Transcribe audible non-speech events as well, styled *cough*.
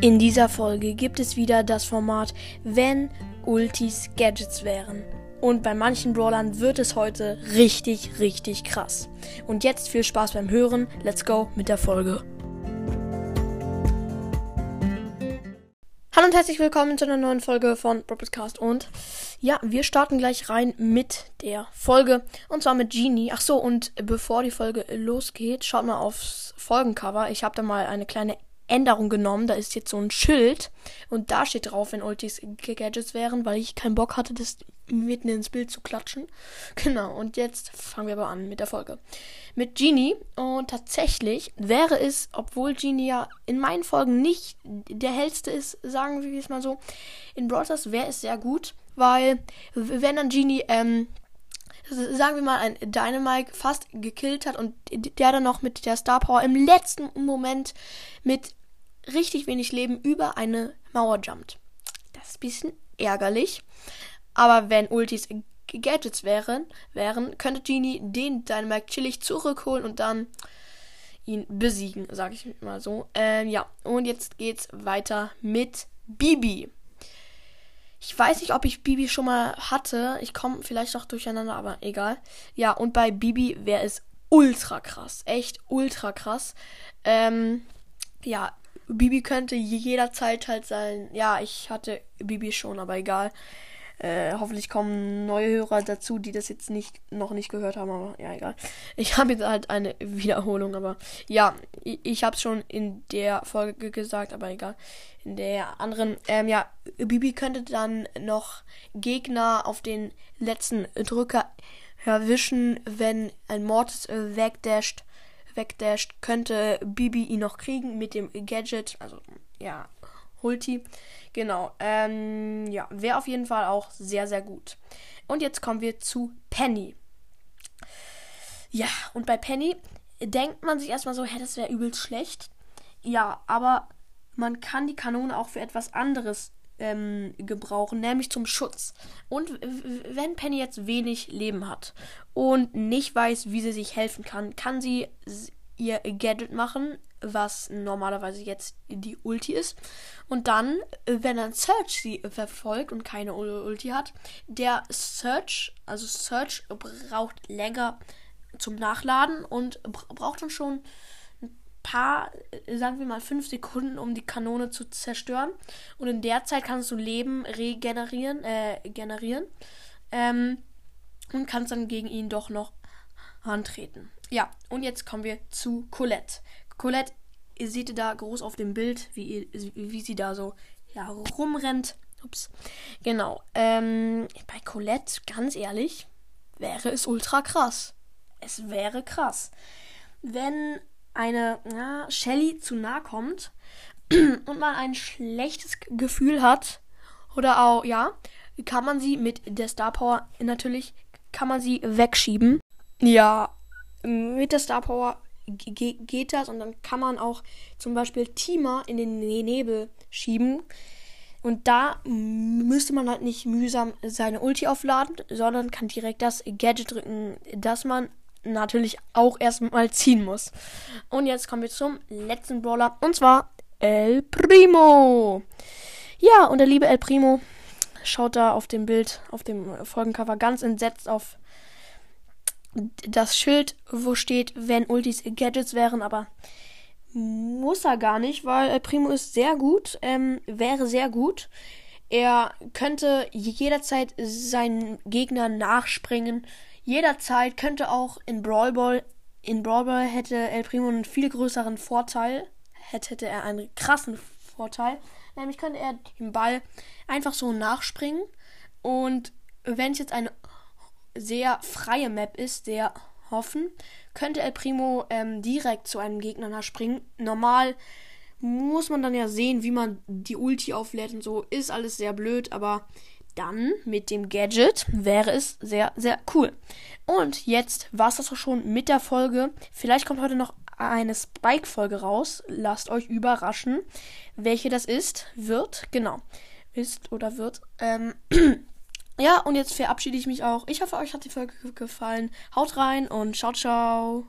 In dieser Folge gibt es wieder das Format Wenn Ultis Gadgets wären. Und bei manchen Brawlern wird es heute richtig, richtig krass. Und jetzt viel Spaß beim Hören. Let's go mit der Folge. Hallo und herzlich willkommen zu einer neuen Folge von Podcast und ja, wir starten gleich rein mit der Folge und zwar mit Genie. Ach so, und bevor die Folge losgeht, schaut mal aufs Folgencover. Ich habe da mal eine kleine Änderung genommen. Da ist jetzt so ein Schild und da steht drauf, wenn Ultis Gadgets wären, weil ich keinen Bock hatte, das mitten ins Bild zu klatschen. *laughs* Genau, und jetzt fangen wir aber an mit der Folge. Mit Genie und tatsächlich wäre es, obwohl Genie ja in meinen Folgen nicht der hellste ist, sagen wir es mal so, in Brothers wäre es sehr gut, weil wenn dann Genie ähm, sagen wir mal, ein Dynamite fast gekillt hat und der dann noch mit der Star Power im letzten Moment mit richtig wenig Leben über eine Mauer jumpt. Das ist ein bisschen ärgerlich. Aber wenn Ultis Gadgets wären, wären, könnte Genie den Dynamite chillig zurückholen und dann ihn besiegen, sag ich mal so. Ähm, ja, und jetzt geht's weiter mit Bibi. Ich weiß nicht, ob ich Bibi schon mal hatte. Ich komme vielleicht noch durcheinander, aber egal. Ja, und bei Bibi wäre es ultra krass. Echt ultra krass. Ähm, ja, Bibi könnte jederzeit halt sein. Ja, ich hatte Bibi schon, aber egal. Äh, hoffentlich kommen neue Hörer dazu, die das jetzt nicht noch nicht gehört haben, aber ja, egal. Ich habe jetzt halt eine Wiederholung, aber ja, ich, ich habe es schon in der Folge gesagt, aber egal. In der anderen, ähm, ja, Bibi könnte dann noch Gegner auf den letzten Drücker erwischen, wenn ein Mortis äh, wegdasht wegdasht, könnte Bibi ihn noch kriegen mit dem Gadget. Also, ja, Hulti. Genau. Ähm, ja, wäre auf jeden Fall auch sehr, sehr gut. Und jetzt kommen wir zu Penny. Ja, und bei Penny denkt man sich erstmal so, hä, das wäre übelst schlecht. Ja, aber man kann die Kanone auch für etwas anderes ähm, gebrauchen, nämlich zum Schutz. Und wenn Penny jetzt wenig Leben hat und nicht weiß, wie sie sich helfen kann, kann sie ihr Gadget machen, was normalerweise jetzt die Ulti ist. Und dann, wenn dann Search sie verfolgt und keine Ulti hat, der Search, also Search braucht länger zum Nachladen und braucht dann schon paar, äh, sagen wir mal, fünf Sekunden, um die Kanone zu zerstören. Und in der Zeit kannst du Leben regenerieren, äh, generieren. Ähm, und kannst dann gegen ihn doch noch antreten. Ja, und jetzt kommen wir zu Colette. Colette, ihr seht da groß auf dem Bild, wie, wie sie da so ja, rumrennt. Ups. Genau. Ähm, bei Colette, ganz ehrlich, wäre es ultra krass. Es wäre krass. Wenn eine ja, Shelly zu nahe kommt *clears throat* und man ein schlechtes Gefühl hat, oder auch, ja, kann man sie mit der Star Power natürlich, kann man sie wegschieben. Ja, mit der Star Power geht das und dann kann man auch zum Beispiel Teamer in den ne-, Nebel schieben. Und da müsste man halt nicht mühsam seine Ulti aufladen, sondern kann direkt das Gadget drücken, das man natürlich auch erstmal *laughs* ziehen muss. Und jetzt kommen wir zum letzten Brawler. Und zwar El Primo. Ja, und der liebe El Primo schaut da auf dem Bild, auf dem Folgencover ganz entsetzt auf das Schild, wo steht, wenn Ultis Gadgets wären, aber muss er gar nicht, weil El Primo ist sehr gut, ähm, wäre sehr gut. Er könnte jederzeit seinen Gegner nachspringen, jederzeit könnte auch in Brawl Ball, in Brawl Ball hätte El Primo einen viel größeren Vorteil, hätte, hätte er einen krassen Vorteil, nämlich könnte er den Ball einfach so nachspringen. Und wenn es jetzt eine sehr freie Map ist, sehr hoffen, könnte El Primo ähm, direkt zu einem Gegner nachspringen. Normal muss man dann ja sehen, wie man die Ulti auflädt und so. Ist alles sehr blöd, aber dann mit dem Gadget wäre es sehr, sehr cool. Und jetzt war es das auch schon mit der Folge. Vielleicht kommt heute noch eine Spike-Folge raus. Lasst euch überraschen, welche das ist, wird, genau. Ist oder wird. Ähm, *clears throat* ja, und jetzt verabschiede ich mich auch. Ich hoffe, euch hat die Folge gefallen. Haut rein und ciao, ciao.